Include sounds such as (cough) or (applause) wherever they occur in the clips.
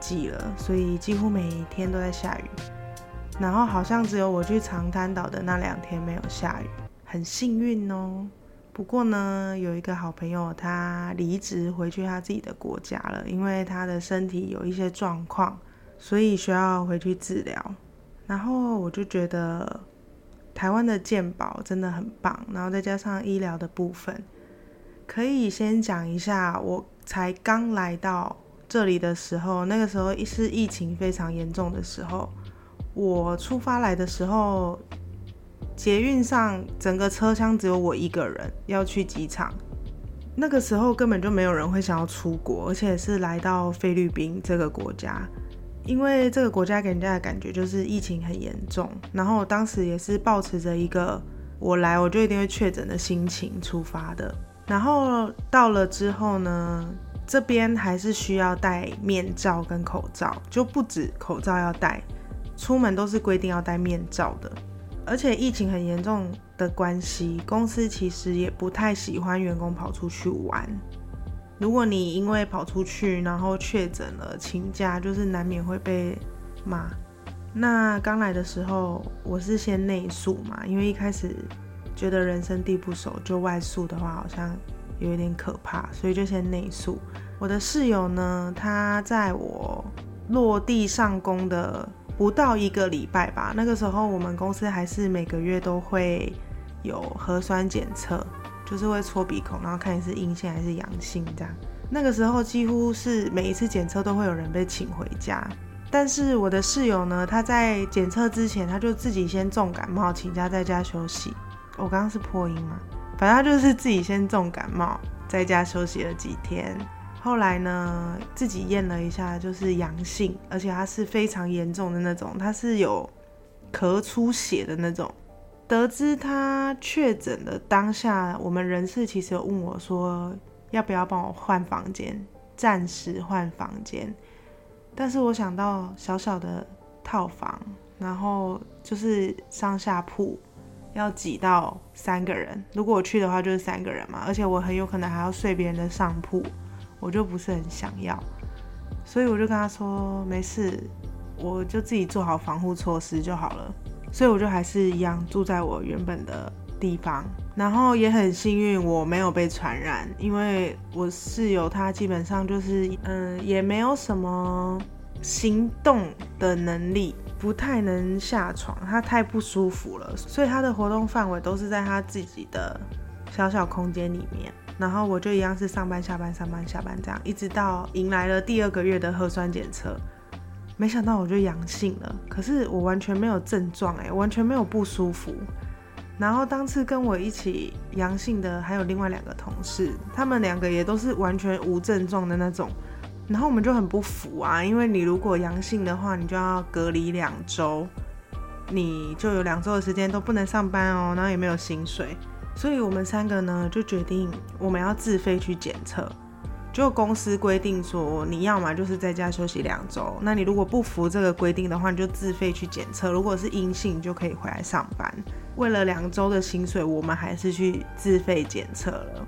季了，所以几乎每天都在下雨。然后好像只有我去长滩岛的那两天没有下雨，很幸运哦。不过呢，有一个好朋友他离职回去他自己的国家了，因为他的身体有一些状况，所以需要回去治疗。然后我就觉得台湾的健保真的很棒，然后再加上医疗的部分，可以先讲一下。我才刚来到这里的时候，那个时候是疫情非常严重的时候，我出发来的时候。捷运上整个车厢只有我一个人要去机场，那个时候根本就没有人会想要出国，而且是来到菲律宾这个国家，因为这个国家给人家的感觉就是疫情很严重。然后我当时也是抱持着一个我来我就一定会确诊的心情出发的。然后到了之后呢，这边还是需要戴面罩跟口罩，就不止口罩要戴，出门都是规定要戴面罩的。而且疫情很严重的关系，公司其实也不太喜欢员工跑出去玩。如果你因为跑出去然后确诊了请假，就是难免会被骂。那刚来的时候，我是先内宿嘛，因为一开始觉得人生地不熟，就外宿的话好像有一点可怕，所以就先内宿。我的室友呢，他在我落地上工的。不到一个礼拜吧，那个时候我们公司还是每个月都会有核酸检测，就是会戳鼻孔，然后看你是阴性还是阳性这样。那个时候几乎是每一次检测都会有人被请回家，但是我的室友呢，他在检测之前他就自己先重感冒，请假在家休息。我刚刚是破音吗？反正就是自己先重感冒，在家休息了几天。后来呢，自己验了一下，就是阳性，而且他是非常严重的那种，他是有咳出血的那种。得知他确诊的当下，我们人事其实有问我说，要不要帮我换房间，暂时换房间。但是我想到小小的套房，然后就是上下铺，要挤到三个人，如果我去的话就是三个人嘛，而且我很有可能还要睡别人的上铺。我就不是很想要，所以我就跟他说没事，我就自己做好防护措施就好了。所以我就还是一样住在我原本的地方，然后也很幸运我没有被传染，因为我室友他基本上就是嗯也没有什么行动的能力，不太能下床，他太不舒服了，所以他的活动范围都是在他自己的小小空间里面。然后我就一样是上班下班上班下班这样，一直到迎来了第二个月的核酸检测，没想到我就阳性了。可是我完全没有症状哎，完全没有不舒服。然后当次跟我一起阳性的还有另外两个同事，他们两个也都是完全无症状的那种。然后我们就很不服啊，因为你如果阳性的话，你就要隔离两周，你就有两周的时间都不能上班哦，然后也没有薪水。所以我们三个呢，就决定我们要自费去检测。就公司规定说，你要么就是在家休息两周，那你如果不服这个规定的话，你就自费去检测。如果是阴性，就可以回来上班。为了两周的薪水，我们还是去自费检测了。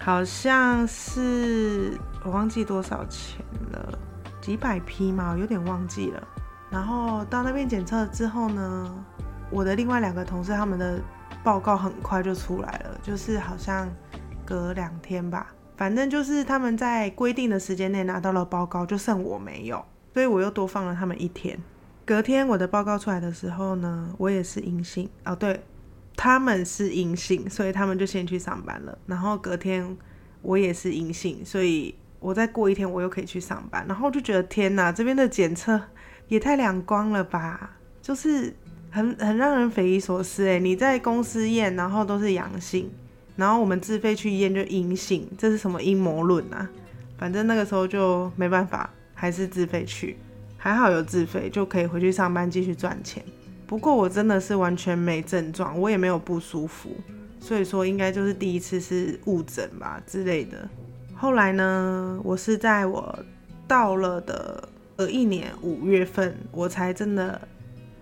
好像是我忘记多少钱了，几百批嘛，有点忘记了。然后到那边检测之后呢，我的另外两个同事他们的。报告很快就出来了，就是好像隔两天吧，反正就是他们在规定的时间内拿到了报告，就剩我没有，所以我又多放了他们一天。隔天我的报告出来的时候呢，我也是阴性哦，对，他们是阴性，所以他们就先去上班了。然后隔天我也是阴性，所以我再过一天我又可以去上班。然后就觉得天哪，这边的检测也太两光了吧，就是。很很让人匪夷所思哎！你在公司验，然后都是阳性，然后我们自费去验就阴性，这是什么阴谋论啊？反正那个时候就没办法，还是自费去，还好有自费就可以回去上班继续赚钱。不过我真的是完全没症状，我也没有不舒服，所以说应该就是第一次是误诊吧之类的。后来呢，我是在我到了的呃一年五月份，我才真的。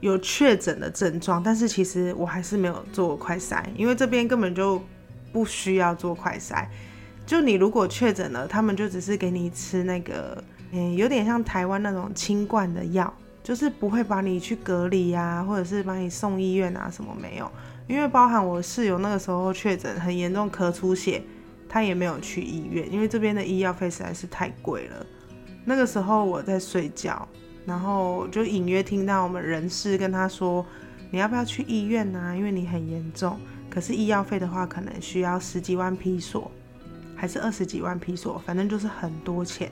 有确诊的症状，但是其实我还是没有做快筛，因为这边根本就不需要做快筛，就你如果确诊了，他们就只是给你吃那个，嗯，有点像台湾那种清冠的药，就是不会把你去隔离啊，或者是把你送医院啊，什么没有。因为包含我室友那个时候确诊很严重咳出血，他也没有去医院，因为这边的医药费实在是太贵了。那个时候我在睡觉，然后就隐约听到我们人事跟他说，你要不要去医院啊？因为你很严重，可是医药费的话可能需要十几万披索。还是二十几万披索，反正就是很多钱。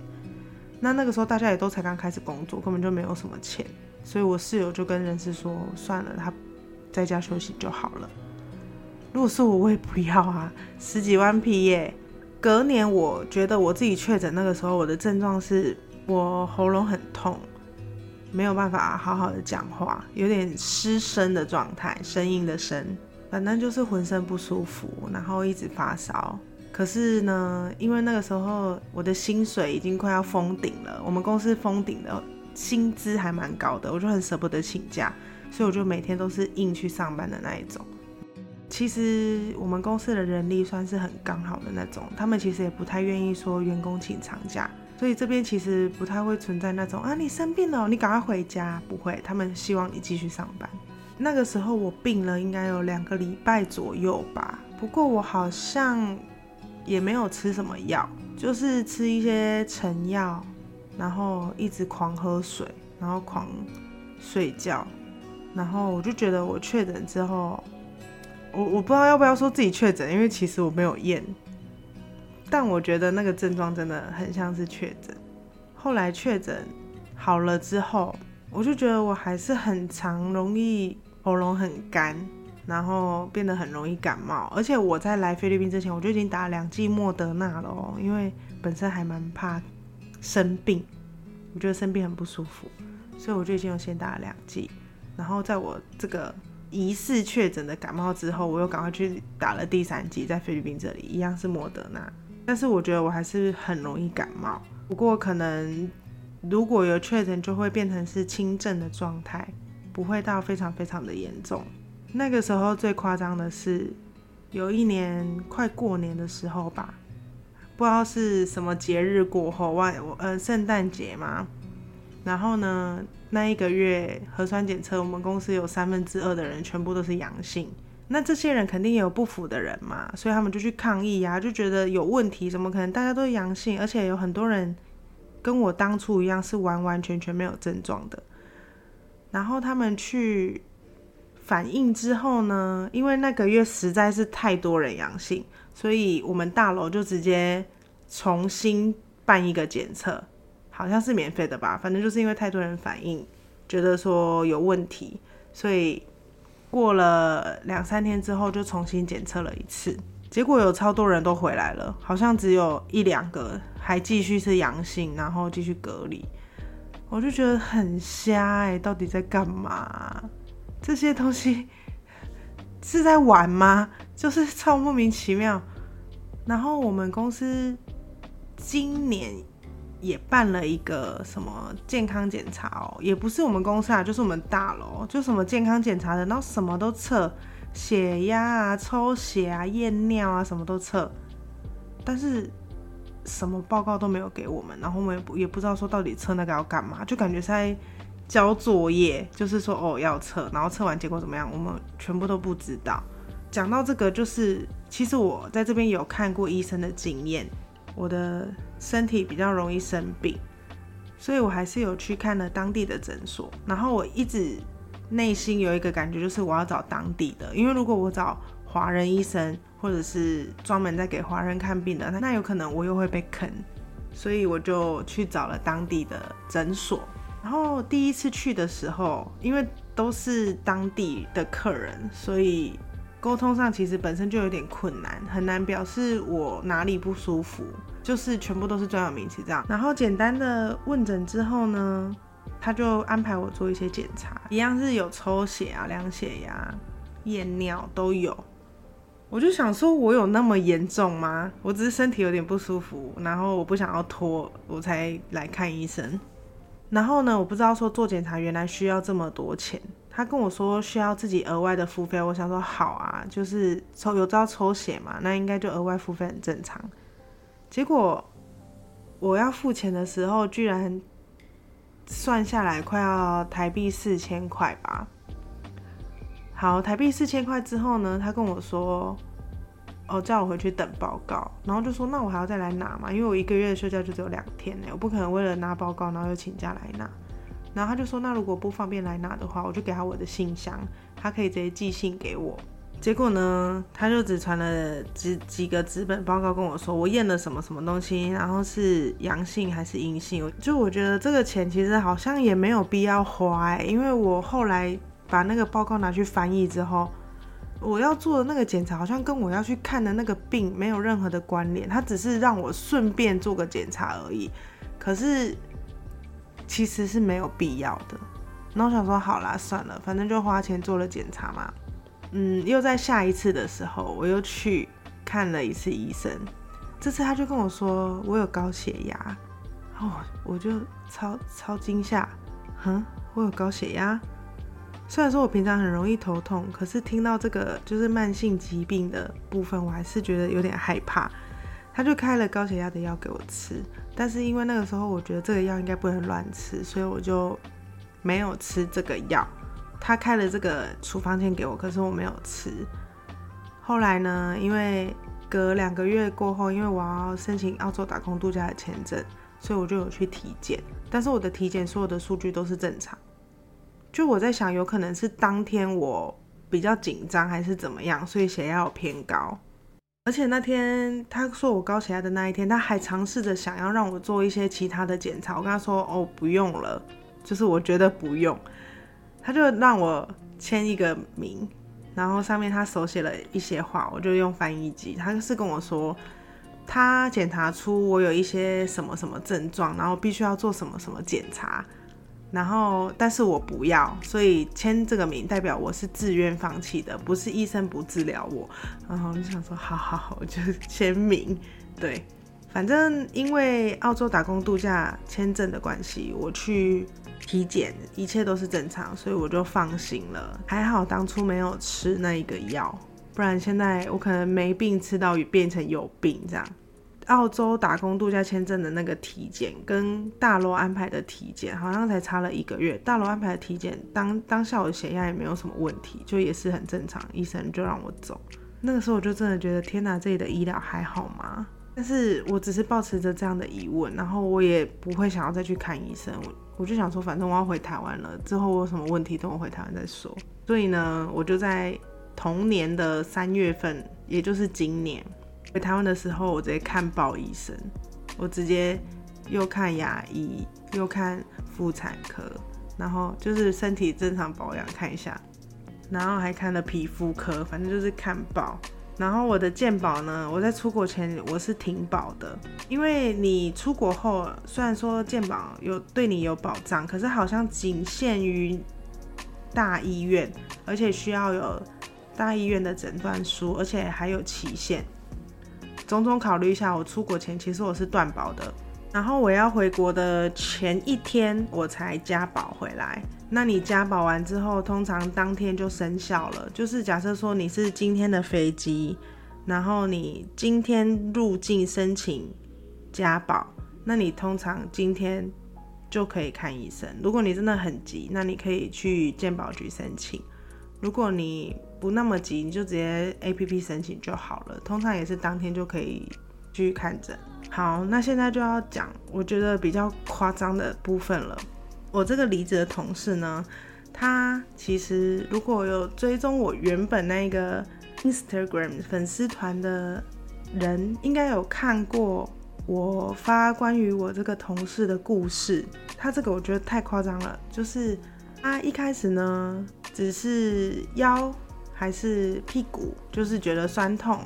那那个时候大家也都才刚开始工作，根本就没有什么钱，所以我室友就跟人事说，算了，他在家休息就好了。如果是我，我也不要啊，十几万披耶。隔年我觉得我自己确诊那个时候，我的症状是我喉咙很痛，没有办法好好的讲话，有点失声的状态，声音的声，反正就是浑身不舒服，然后一直发烧。可是呢，因为那个时候我的薪水已经快要封顶了，我们公司封顶的薪资还蛮高的，我就很舍不得请假，所以我就每天都是硬去上班的那一种。其实我们公司的人力算是很刚好的那种，他们其实也不太愿意说员工请长假，所以这边其实不太会存在那种啊你生病了，你赶快回家，不会，他们希望你继续上班。那个时候我病了，应该有两个礼拜左右吧，不过我好像。也没有吃什么药，就是吃一些成药，然后一直狂喝水，然后狂睡觉，然后我就觉得我确诊之后，我我不知道要不要说自己确诊，因为其实我没有验，但我觉得那个症状真的很像是确诊。后来确诊好了之后，我就觉得我还是很常容易喉咙很干。然后变得很容易感冒，而且我在来菲律宾之前，我就已经打两剂莫德纳了哦，因为本身还蛮怕生病，我觉得生病很不舒服，所以我就已经有先打了两剂。然后在我这个疑似确诊的感冒之后，我又赶快去打了第三剂，在菲律宾这里一样是莫德纳，但是我觉得我还是很容易感冒，不过可能如果有确诊，就会变成是轻症的状态，不会到非常非常的严重。那个时候最夸张的是，有一年快过年的时候吧，不知道是什么节日过后，万呃圣诞节嘛。然后呢，那一个月核酸检测，我们公司有三分之二的人全部都是阳性。那这些人肯定也有不服的人嘛，所以他们就去抗议呀，就觉得有问题，怎么可能大家都阳性？而且有很多人跟我当初一样是完完全全没有症状的。然后他们去。反应之后呢？因为那个月实在是太多人阳性，所以我们大楼就直接重新办一个检测，好像是免费的吧。反正就是因为太多人反应，觉得说有问题，所以过了两三天之后就重新检测了一次，结果有超多人都回来了，好像只有一两个还继续是阳性，然后继续隔离。我就觉得很瞎哎，到底在干嘛？这些东西 (laughs) 是在玩吗？就是超莫名其妙。然后我们公司今年也办了一个什么健康检查哦，也不是我们公司啊，就是我们大楼，就什么健康检查的，然后什么都测，血压啊、抽血啊、验尿啊，什么都测，但是什么报告都没有给我们，然后我们也不也不知道说到底测那个要干嘛，就感觉在。交作业就是说哦要测，然后测完结果怎么样，我们全部都不知道。讲到这个，就是其实我在这边有看过医生的经验，我的身体比较容易生病，所以我还是有去看了当地的诊所。然后我一直内心有一个感觉，就是我要找当地的，因为如果我找华人医生或者是专门在给华人看病的，那有可能我又会被坑，所以我就去找了当地的诊所。然后第一次去的时候，因为都是当地的客人，所以沟通上其实本身就有点困难，很难表示我哪里不舒服，就是全部都是专有名词这样。然后简单的问诊之后呢，他就安排我做一些检查，一样是有抽血啊、量血压、验尿都有。我就想说，我有那么严重吗？我只是身体有点不舒服，然后我不想要拖，我才来看医生。然后呢，我不知道说做检查原来需要这么多钱。他跟我说需要自己额外的付费，我想说好啊，就是抽有知道抽血嘛，那应该就额外付费很正常。结果我要付钱的时候，居然算下来快要台币四千块吧。好，台币四千块之后呢，他跟我说，哦，叫我回去等报告，然后就说，那我还要再来拿嘛，因为我一个月的休假就只有两天呢，我不可能为了拿报告，然后又请假来拿。然后他就说，那如果不方便来拿的话，我就给他我的信箱，他可以直接寄信给我。结果呢，他就只传了几几个纸本报告跟我说，我验了什么什么东西，然后是阳性还是阴性。就我觉得这个钱其实好像也没有必要花，因为我后来把那个报告拿去翻译之后，我要做的那个检查好像跟我要去看的那个病没有任何的关联，他只是让我顺便做个检查而已。可是其实是没有必要的。然后想说，好啦，算了，反正就花钱做了检查嘛。嗯，又在下一次的时候，我又去看了一次医生。这次他就跟我说我有高血压，哦，我就超超惊吓，哼，我有高血压。虽然说我平常很容易头痛，可是听到这个就是慢性疾病的部分，我还是觉得有点害怕。他就开了高血压的药给我吃，但是因为那个时候我觉得这个药应该不能乱吃，所以我就没有吃这个药。他开了这个处方笺给我，可是我没有吃。后来呢，因为隔两个月过后，因为我要申请澳洲打工度假的签证，所以我就有去体检。但是我的体检所有的数据都是正常。就我在想，有可能是当天我比较紧张，还是怎么样，所以血压偏高。而且那天他说我高血压的那一天，他还尝试着想要让我做一些其他的检查。我跟他说：“哦，不用了，就是我觉得不用。”他就让我签一个名，然后上面他手写了一些话，我就用翻译机。他是跟我说，他检查出我有一些什么什么症状，然后必须要做什么什么检查，然后但是我不要，所以签这个名代表我是自愿放弃的，不是医生不治疗我。然后我就想说，好好好，我就签名。对，反正因为澳洲打工度假签证的关系，我去。体检一切都是正常，所以我就放心了。还好当初没有吃那一个药，不然现在我可能没病吃到变成有病这样。澳洲打工度假签证的那个体检跟大楼安排的体检好像才差了一个月。大楼安排的体检当当下我的血压也没有什么问题，就也是很正常，医生就让我走。那个时候我就真的觉得天哪，这里的医疗还好吗？但是我只是保持着这样的疑问，然后我也不会想要再去看医生。我就想说，反正我要回台湾了，之后我有什么问题等我回台湾再说。所以呢，我就在同年的三月份，也就是今年回台湾的时候，我直接看报医生，我直接又看牙医，又看妇产科，然后就是身体正常保养看一下，然后还看了皮肤科，反正就是看报。然后我的健保呢，我在出国前我是停保的，因为你出国后虽然说健保有对你有保障，可是好像仅限于大医院，而且需要有大医院的诊断书，而且还有期限。种种考虑下，我出国前其实我是断保的。然后我要回国的前一天，我才加保回来。那你加保完之后，通常当天就生效了。就是假设说你是今天的飞机，然后你今天入境申请加保，那你通常今天就可以看医生。如果你真的很急，那你可以去健保局申请。如果你不那么急，你就直接 A P P 申请就好了。通常也是当天就可以去看诊。好，那现在就要讲我觉得比较夸张的部分了。我这个离职的同事呢，他其实如果有追踪我原本那个 Instagram 粉丝团的人，应该有看过我发关于我这个同事的故事。他这个我觉得太夸张了，就是他一开始呢，只是腰还是屁股，就是觉得酸痛。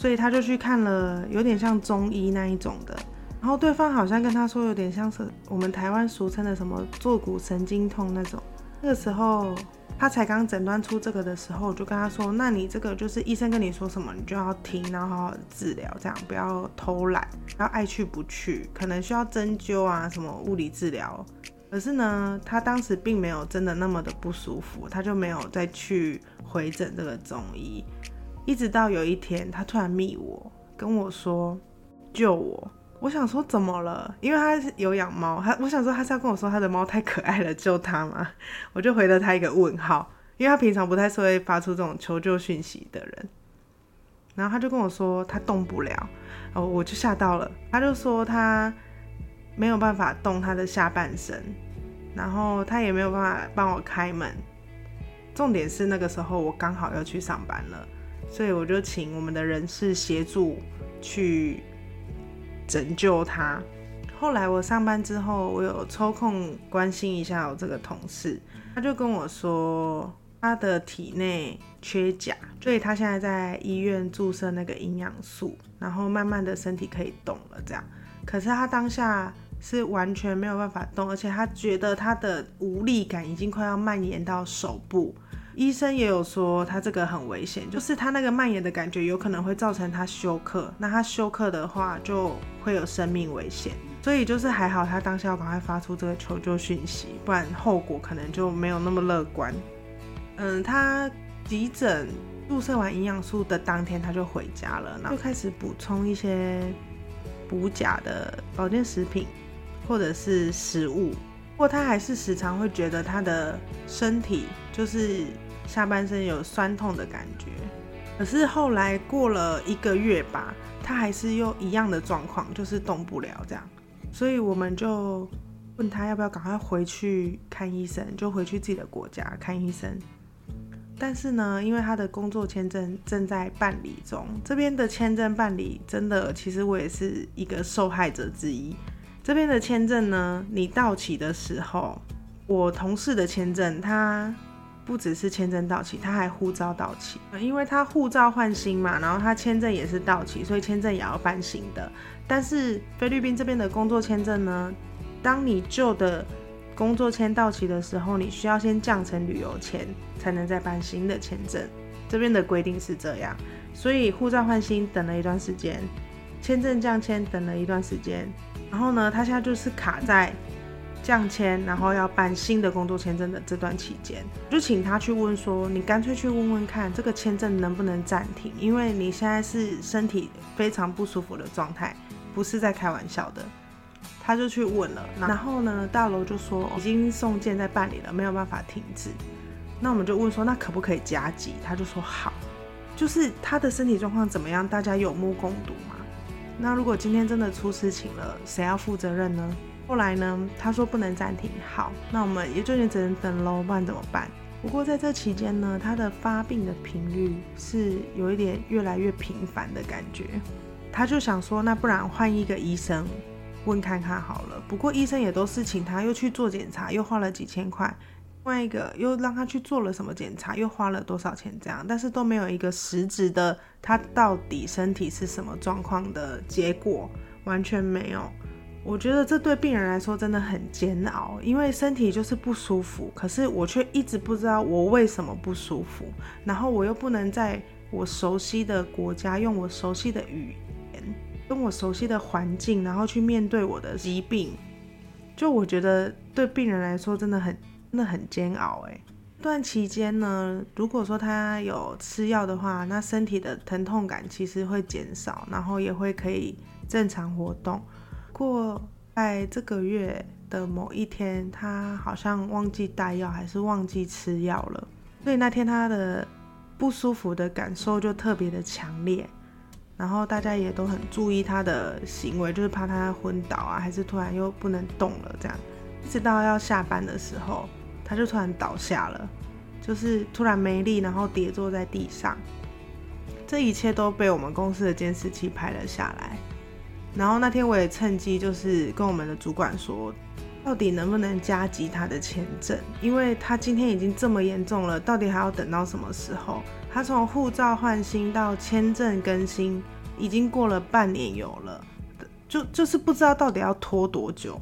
所以他就去看了，有点像中医那一种的。然后对方好像跟他说，有点像是我们台湾俗称的什么坐骨神经痛那种。那个时候他才刚诊断出这个的时候，我就跟他说：“那你这个就是医生跟你说什么，你就要听，然后好好治疗，这样不要偷懒，要爱去不去，可能需要针灸啊，什么物理治疗。”可是呢，他当时并没有真的那么的不舒服，他就没有再去回诊这个中医。一直到有一天，他突然密我，跟我说：“救我。我想说怎么了？因为他有养猫，他我想说他是要跟我说他的猫太可爱了救他吗？(laughs) 我就回了他一个问号，因为他平常不太是会发出这种求救讯息的人。然后他就跟我说他动不了，哦，我就吓到了。他就说他没有办法动他的下半身，然后他也没有办法帮我开门。重点是那个时候我刚好要去上班了，所以我就请我们的人事协助去。拯救他。后来我上班之后，我有抽空关心一下我这个同事，他就跟我说，他的体内缺钾，所以他现在在医院注射那个营养素，然后慢慢的身体可以动了。这样，可是他当下是完全没有办法动，而且他觉得他的无力感已经快要蔓延到手部。医生也有说他这个很危险，就是他那个蔓延的感觉有可能会造成他休克，那他休克的话就会有生命危险，所以就是还好他当下要赶快发出这个求救讯息，不然后果可能就没有那么乐观。嗯，他急诊注射完营养素的当天他就回家了，然后就开始补充一些补钾的保健食品或者是食物，不过他还是时常会觉得他的身体就是。下半身有酸痛的感觉，可是后来过了一个月吧，他还是又一样的状况，就是动不了这样，所以我们就问他要不要赶快回去看医生，就回去自己的国家看医生。但是呢，因为他的工作签证正在办理中，这边的签证办理真的，其实我也是一个受害者之一。这边的签证呢，你到期的时候，我同事的签证他。不只是签证到期，他还护照到期，因为他护照换新嘛，然后他签证也是到期，所以签证也要办新的。但是菲律宾这边的工作签证呢，当你旧的工作签到期的时候，你需要先降成旅游签，才能再办新的签证。这边的规定是这样，所以护照换新等了一段时间，签证降签等了一段时间，然后呢，他现在就是卡在。降签，然后要办新的工作签证的这段期间，就请他去问说，你干脆去问问看，这个签证能不能暂停？因为你现在是身体非常不舒服的状态，不是在开玩笑的。他就去问了，然后呢，大楼就说已经送件在办理了，没有办法停止。那我们就问说，那可不可以加急？他就说好，就是他的身体状况怎么样，大家有目共睹嘛。那如果今天真的出事情了，谁要负责任呢？后来呢？他说不能暂停，好，那我们也就只能等喽，不然怎么办？不过在这期间呢，他的发病的频率是有一点越来越频繁的感觉。他就想说，那不然换一个医生问看看好了。不过医生也都是请他又去做检查，又花了几千块；另外一个又让他去做了什么检查，又花了多少钱这样，但是都没有一个实质的他到底身体是什么状况的结果，完全没有。我觉得这对病人来说真的很煎熬，因为身体就是不舒服，可是我却一直不知道我为什么不舒服，然后我又不能在我熟悉的国家用我熟悉的语言，跟我熟悉的环境，然后去面对我的疾病，就我觉得对病人来说真的很那很煎熬哎。这段期间呢，如果说他有吃药的话，那身体的疼痛感其实会减少，然后也会可以正常活动。过在这个月的某一天，他好像忘记带药，还是忘记吃药了，所以那天他的不舒服的感受就特别的强烈。然后大家也都很注意他的行为，就是怕他昏倒啊，还是突然又不能动了这样。一直到要下班的时候，他就突然倒下了，就是突然没力，然后跌坐在地上。这一切都被我们公司的监视器拍了下来。然后那天我也趁机就是跟我们的主管说，到底能不能加急他的签证？因为他今天已经这么严重了，到底还要等到什么时候？他从护照换新到签证更新，已经过了半年有了，就就是不知道到底要拖多久。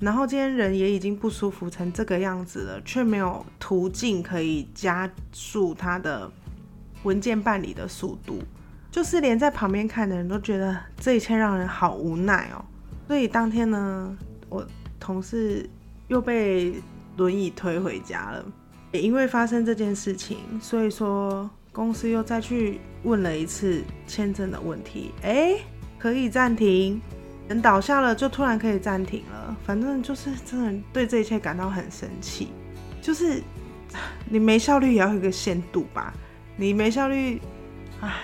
然后今天人也已经不舒服成这个样子了，却没有途径可以加速他的文件办理的速度。就是连在旁边看的人都觉得这一切让人好无奈哦，所以当天呢，我同事又被轮椅推回家了。也因为发生这件事情，所以说公司又再去问了一次签证的问题。哎，可以暂停，人倒下了就突然可以暂停了。反正就是真的对这一切感到很生气，就是你没效率也要有个限度吧？你没效率，唉，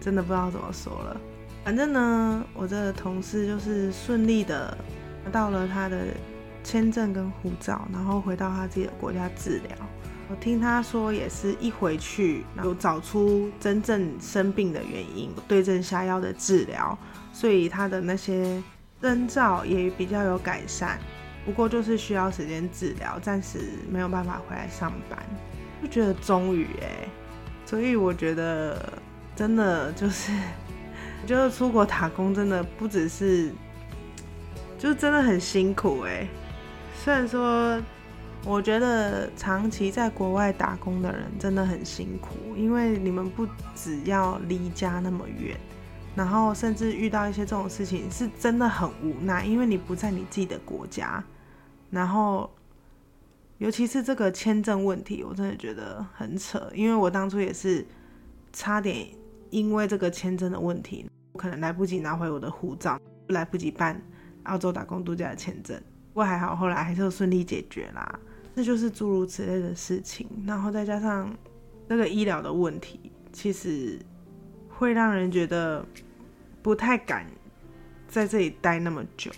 真的不知道怎么说了。反正呢，我这个同事就是顺利的拿到了他的签证跟护照，然后回到他自己的国家治疗。我听他说，也是一回去有找出真正生病的原因，对症下药的治疗，所以他的那些征兆也比较有改善。不过就是需要时间治疗，暂时没有办法回来上班。就觉得终于哎，所以我觉得真的就是，我觉得出国打工真的不只是，(tsk) 就真的很辛苦哎。虽然说。我觉得长期在国外打工的人真的很辛苦，因为你们不只要离家那么远，然后甚至遇到一些这种事情是真的很无奈，因为你不在你自己的国家，然后尤其是这个签证问题，我真的觉得很扯，因为我当初也是差点因为这个签证的问题，可能来不及拿回我的护照，来不及办澳洲打工度假的签证，不过还好后来还是顺利解决啦。这就是诸如此类的事情，然后再加上那个医疗的问题，其实会让人觉得不太敢在这里待那么久，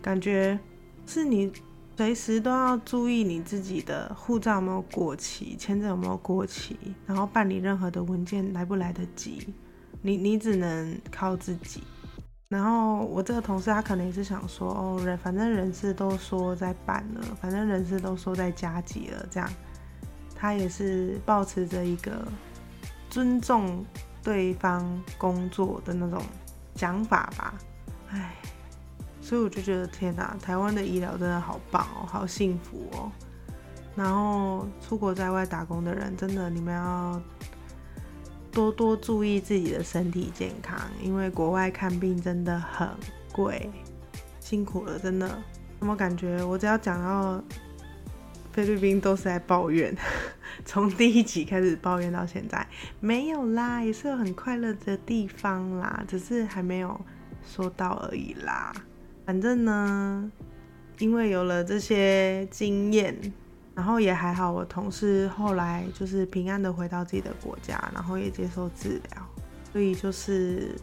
感觉是你随时都要注意你自己的护照有没有过期，签证有没有过期，然后办理任何的文件来不来得及，你你只能靠自己。然后我这个同事他可能也是想说，哦，人反正人事都说在办了，反正人事都说在加急了，这样，他也是保持着一个尊重对方工作的那种想法吧。唉，所以我就觉得天哪，台湾的医疗真的好棒哦，好幸福哦。然后出国在外打工的人，真的你们要。多多注意自己的身体健康，因为国外看病真的很贵，辛苦了，真的。怎么感觉我只要讲到菲律宾都是在抱怨，(laughs) 从第一集开始抱怨到现在，没有啦，也是有很快乐的地方啦，只是还没有说到而已啦。反正呢，因为有了这些经验。然后也还好，我同事后来就是平安的回到自己的国家，然后也接受治疗，所以就是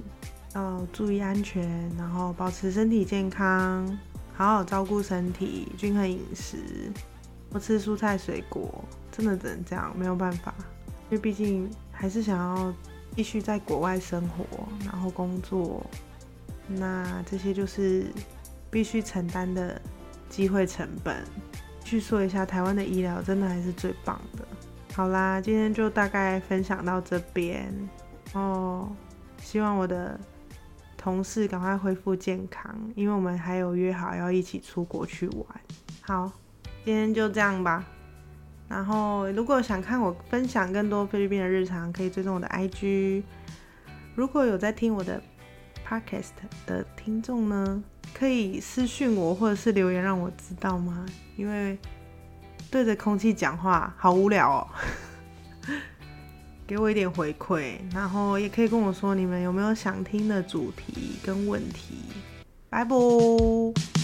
要注意安全，然后保持身体健康，好好照顾身体，均衡饮食，多吃蔬菜水果，真的只能这样，没有办法，因为毕竟还是想要继续在国外生活，然后工作，那这些就是必须承担的机会成本。去说一下，台湾的医疗真的还是最棒的。好啦，今天就大概分享到这边哦。希望我的同事赶快恢复健康，因为我们还有约好要一起出国去玩。好，今天就这样吧。然后，如果想看我分享更多菲律宾的日常，可以追踪我的 IG。如果有在听我的 Podcast 的听众呢？可以私讯我，或者是留言让我知道吗？因为对着空气讲话好无聊哦，(laughs) 给我一点回馈，然后也可以跟我说你们有没有想听的主题跟问题。拜拜。